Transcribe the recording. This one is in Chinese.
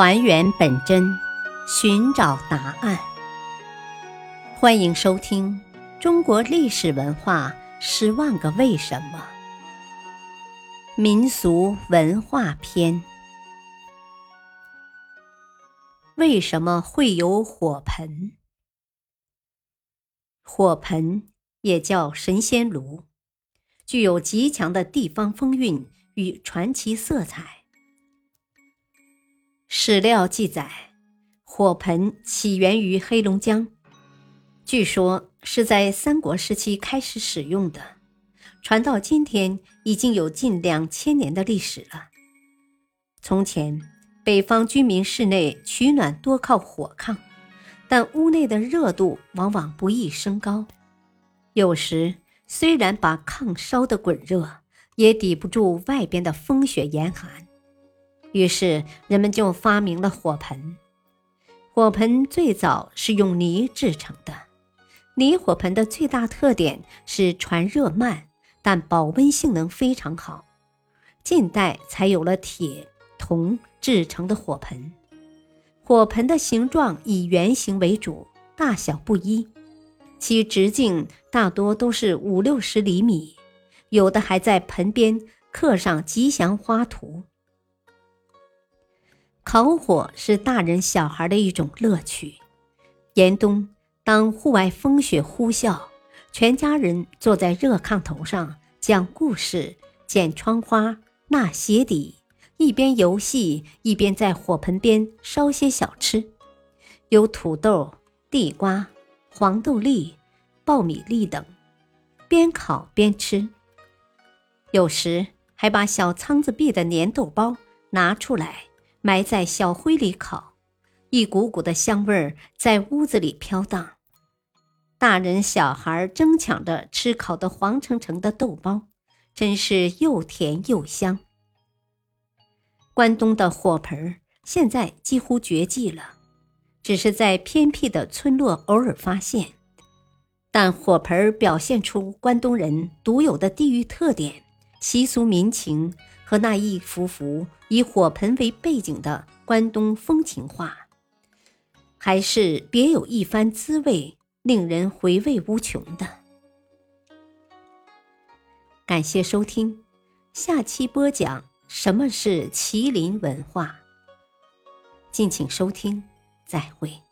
还原本真，寻找答案。欢迎收听《中国历史文化十万个为什么》民俗文化篇。为什么会有火盆？火盆也叫神仙炉，具有极强的地方风韵与传奇色彩。史料记载，火盆起源于黑龙江，据说是在三国时期开始使用的，传到今天已经有近两千年的历史了。从前，北方居民室内取暖多靠火炕，但屋内的热度往往不易升高，有时虽然把炕烧得滚热，也抵不住外边的风雪严寒。于是人们就发明了火盆。火盆最早是用泥制成的，泥火盆的最大特点是传热慢，但保温性能非常好。近代才有了铁、铜制成的火盆。火盆的形状以圆形为主，大小不一，其直径大多都是五六十厘米，有的还在盆边刻上吉祥花图。烤火是大人小孩的一种乐趣。严冬，当户外风雪呼啸，全家人坐在热炕头上讲故事、剪窗花、纳鞋底，一边游戏一边在火盆边烧些小吃，有土豆、地瓜、黄豆粒、爆米粒等，边烤边吃。有时还把小仓子壁的粘豆包拿出来。埋在小灰里烤，一股股的香味儿在屋子里飘荡。大人小孩争抢着吃烤的黄澄澄的豆包，真是又甜又香。关东的火盆儿现在几乎绝迹了，只是在偏僻的村落偶尔发现。但火盆儿表现出关东人独有的地域特点、习俗民情。和那一幅幅以火盆为背景的关东风情画，还是别有一番滋味，令人回味无穷的。感谢收听，下期播讲什么是麒麟文化。敬请收听，再会。